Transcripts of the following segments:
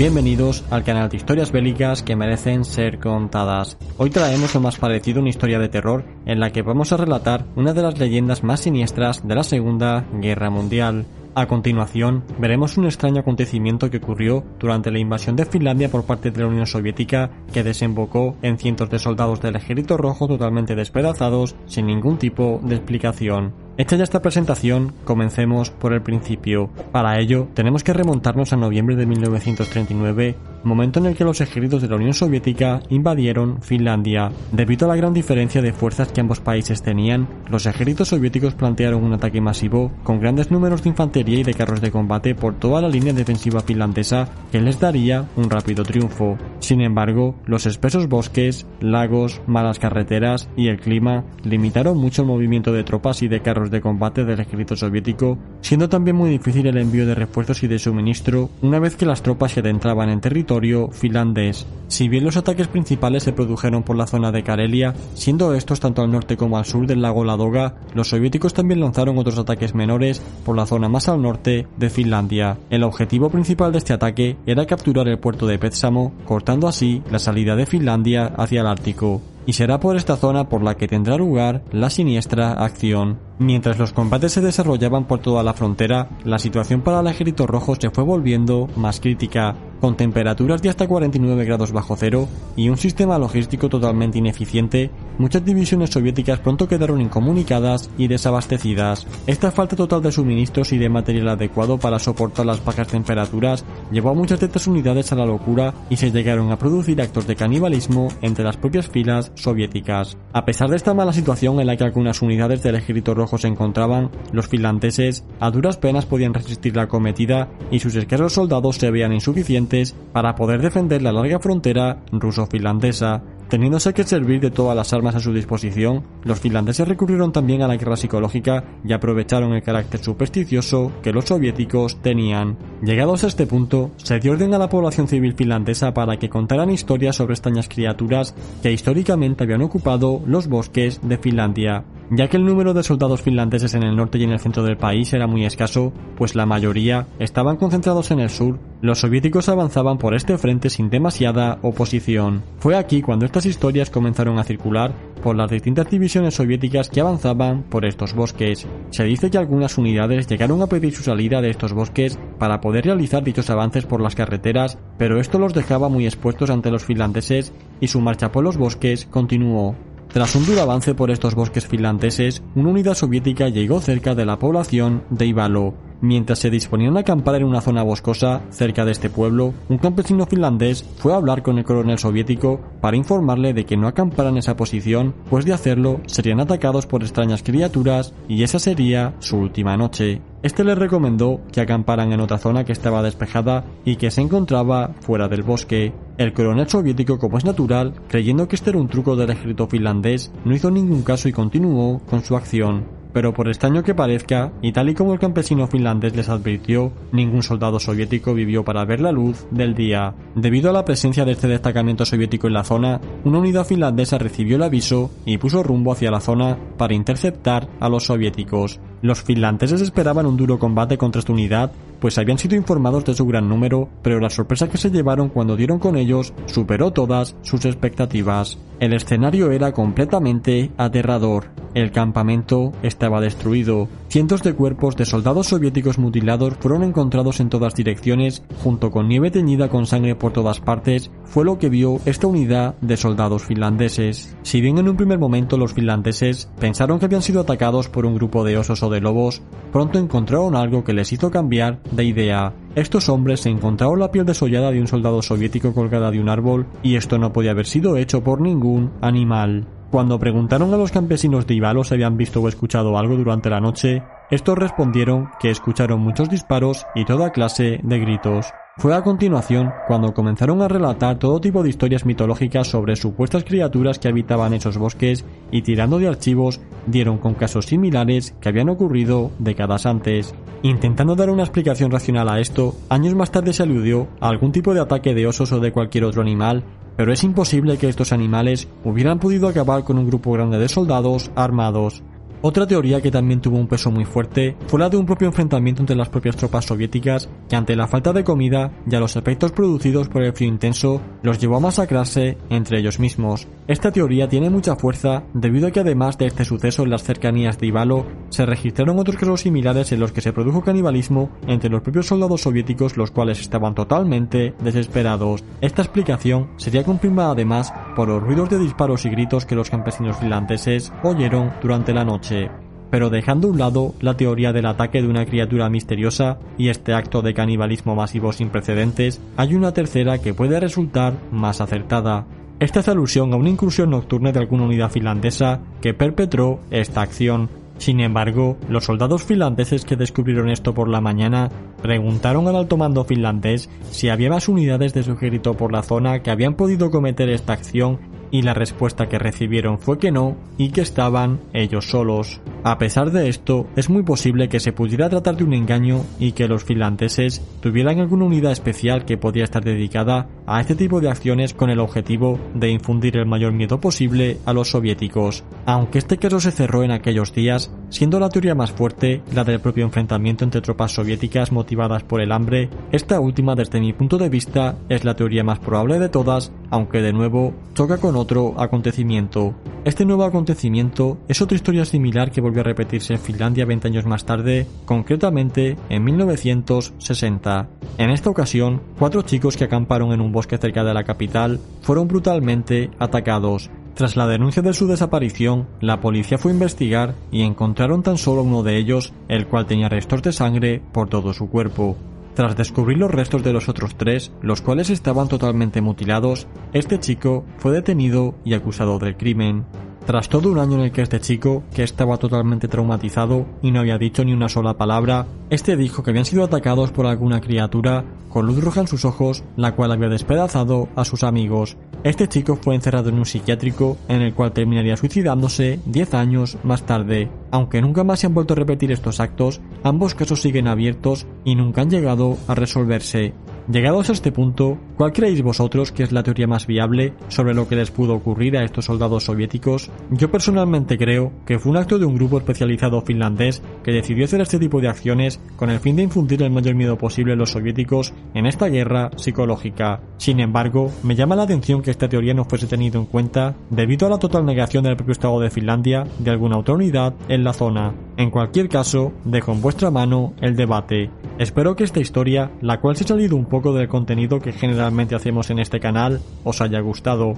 Bienvenidos al canal de historias bélicas que merecen ser contadas. Hoy traemos lo más parecido a una historia de terror en la que vamos a relatar una de las leyendas más siniestras de la Segunda Guerra Mundial. A continuación, veremos un extraño acontecimiento que ocurrió durante la invasión de Finlandia por parte de la Unión Soviética que desembocó en cientos de soldados del Ejército Rojo totalmente despedazados sin ningún tipo de explicación. Hecha ya esta presentación, comencemos por el principio. Para ello, tenemos que remontarnos a noviembre de 1939, momento en el que los ejércitos de la Unión Soviética invadieron Finlandia. Debido a la gran diferencia de fuerzas que ambos países tenían, los ejércitos soviéticos plantearon un ataque masivo con grandes números de infantería y de carros de combate por toda la línea defensiva finlandesa que les daría un rápido triunfo. Sin embargo, los espesos bosques, lagos, malas carreteras y el clima limitaron mucho el movimiento de tropas y de carros de combate del ejército soviético, siendo también muy difícil el envío de refuerzos y de suministro una vez que las tropas se adentraban en territorio finlandés. Si bien los ataques principales se produjeron por la zona de Karelia, siendo estos tanto al norte como al sur del lago Ladoga, los soviéticos también lanzaron otros ataques menores por la zona más al norte de Finlandia. El objetivo principal de este ataque era capturar el puerto de Petsamo, cortando así la salida de Finlandia hacia el Ártico y será por esta zona por la que tendrá lugar la siniestra acción. Mientras los combates se desarrollaban por toda la frontera, la situación para el ejército rojo se fue volviendo más crítica, con temperaturas de hasta 49 grados bajo cero y un sistema logístico totalmente ineficiente, muchas divisiones soviéticas pronto quedaron incomunicadas y desabastecidas. Esta falta total de suministros y de material adecuado para soportar las bajas temperaturas llevó a muchas de estas unidades a la locura y se llegaron a producir actos de canibalismo entre las propias filas soviéticas. A pesar de esta mala situación en la que algunas unidades del ejército rojo se encontraban, los finlandeses a duras penas podían resistir la cometida y sus escasos soldados se veían insuficientes para poder defender la larga frontera ruso-finlandesa. Teniéndose que servir de todas las armas a su disposición, los finlandeses recurrieron también a la guerra psicológica y aprovecharon el carácter supersticioso que los soviéticos tenían. Llegados a este punto, se dio orden a la población civil finlandesa para que contaran historias sobre extrañas criaturas que históricamente habían ocupado los bosques de Finlandia ya que el número de soldados finlandeses en el norte y en el centro del país era muy escaso, pues la mayoría estaban concentrados en el sur, los soviéticos avanzaban por este frente sin demasiada oposición. Fue aquí cuando estas historias comenzaron a circular por las distintas divisiones soviéticas que avanzaban por estos bosques. Se dice que algunas unidades llegaron a pedir su salida de estos bosques para poder realizar dichos avances por las carreteras, pero esto los dejaba muy expuestos ante los finlandeses y su marcha por los bosques continuó. Tras un duro avance por estos bosques finlandeses, una unidad soviética llegó cerca de la población de Ivalo. Mientras se disponían a acampar en una zona boscosa cerca de este pueblo, un campesino finlandés fue a hablar con el coronel soviético para informarle de que no acamparan en esa posición, pues de hacerlo serían atacados por extrañas criaturas y esa sería su última noche. Este le recomendó que acamparan en otra zona que estaba despejada y que se encontraba fuera del bosque. El coronel soviético, como es natural, creyendo que este era un truco del ejército finlandés, no hizo ningún caso y continuó con su acción pero por extraño que parezca, y tal y como el campesino finlandés les advirtió, ningún soldado soviético vivió para ver la luz del día. Debido a la presencia de este destacamento soviético en la zona, una unidad finlandesa recibió el aviso y puso rumbo hacia la zona para interceptar a los soviéticos. Los finlandeses esperaban un duro combate contra esta unidad, pues habían sido informados de su gran número, pero la sorpresa que se llevaron cuando dieron con ellos superó todas sus expectativas. El escenario era completamente aterrador. El campamento estaba destruido. Cientos de cuerpos de soldados soviéticos mutilados fueron encontrados en todas direcciones, junto con nieve teñida con sangre por todas partes, fue lo que vio esta unidad de soldados finlandeses. Si bien en un primer momento los finlandeses pensaron que habían sido atacados por un grupo de osos o de lobos, pronto encontraron algo que les hizo cambiar de idea. Estos hombres encontraron la piel desollada de un soldado soviético colgada de un árbol, y esto no podía haber sido hecho por ningún animal. Cuando preguntaron a los campesinos de Ivalo si habían visto o escuchado algo durante la noche, estos respondieron que escucharon muchos disparos y toda clase de gritos. Fue a continuación cuando comenzaron a relatar todo tipo de historias mitológicas sobre supuestas criaturas que habitaban esos bosques y tirando de archivos dieron con casos similares que habían ocurrido décadas antes. Intentando dar una explicación racional a esto, años más tarde se aludió a algún tipo de ataque de osos o de cualquier otro animal pero es imposible que estos animales hubieran podido acabar con un grupo grande de soldados armados. Otra teoría que también tuvo un peso muy fuerte fue la de un propio enfrentamiento entre las propias tropas soviéticas que ante la falta de comida y a los efectos producidos por el frío intenso los llevó a masacrarse entre ellos mismos. Esta teoría tiene mucha fuerza debido a que además de este suceso en las cercanías de Ivalo se registraron otros casos similares en los que se produjo canibalismo entre los propios soldados soviéticos los cuales estaban totalmente desesperados. Esta explicación sería confirmada además por los ruidos de disparos y gritos que los campesinos finlandeses oyeron durante la noche. Pero dejando a un lado la teoría del ataque de una criatura misteriosa y este acto de canibalismo masivo sin precedentes, hay una tercera que puede resultar más acertada. Esta es alusión a una incursión nocturna de alguna unidad finlandesa que perpetró esta acción. Sin embargo, los soldados finlandeses que descubrieron esto por la mañana preguntaron al alto mando finlandés si había más unidades de su ejército por la zona que habían podido cometer esta acción y la respuesta que recibieron fue que no y que estaban ellos solos. A pesar de esto, es muy posible que se pudiera tratar de un engaño y que los finlandeses tuvieran alguna unidad especial que podía estar dedicada a este tipo de acciones con el objetivo de infundir el mayor miedo posible a los soviéticos. Aunque este caso se cerró en aquellos días, siendo la teoría más fuerte la del propio enfrentamiento entre tropas soviéticas motivadas por el hambre, esta última desde mi punto de vista es la teoría más probable de todas, aunque de nuevo choca con otro acontecimiento. Este nuevo acontecimiento es otra historia similar que volvió a repetirse en Finlandia 20 años más tarde, concretamente en 1960. En esta ocasión, cuatro chicos que acamparon en un bosque cerca de la capital fueron brutalmente atacados. Tras la denuncia de su desaparición, la policía fue a investigar y encontraron tan solo uno de ellos, el cual tenía restos de sangre por todo su cuerpo. Tras descubrir los restos de los otros tres, los cuales estaban totalmente mutilados, este chico fue detenido y acusado del crimen. Tras todo un año en el que este chico, que estaba totalmente traumatizado y no había dicho ni una sola palabra, este dijo que habían sido atacados por alguna criatura con luz roja en sus ojos, la cual había despedazado a sus amigos. Este chico fue encerrado en un psiquiátrico en el cual terminaría suicidándose 10 años más tarde. Aunque nunca más se han vuelto a repetir estos actos, ambos casos siguen abiertos y nunca han llegado a resolverse. Llegados a este punto, ¿cuál creéis vosotros que es la teoría más viable sobre lo que les pudo ocurrir a estos soldados soviéticos? Yo personalmente creo que fue un acto de un grupo especializado finlandés que decidió hacer este tipo de acciones con el fin de infundir el mayor miedo posible a los soviéticos en esta guerra psicológica. Sin embargo, me llama la atención que esta teoría no fuese tenido en cuenta debido a la total negación del propio Estado de Finlandia de alguna unidad en la zona. En cualquier caso, dejo en vuestra mano el debate. Espero que esta historia, la cual se ha salido un poco del contenido que generalmente hacemos en este canal, os haya gustado.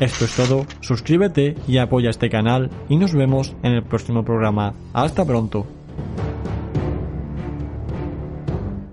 Esto es todo, suscríbete y apoya este canal y nos vemos en el próximo programa. Hasta pronto.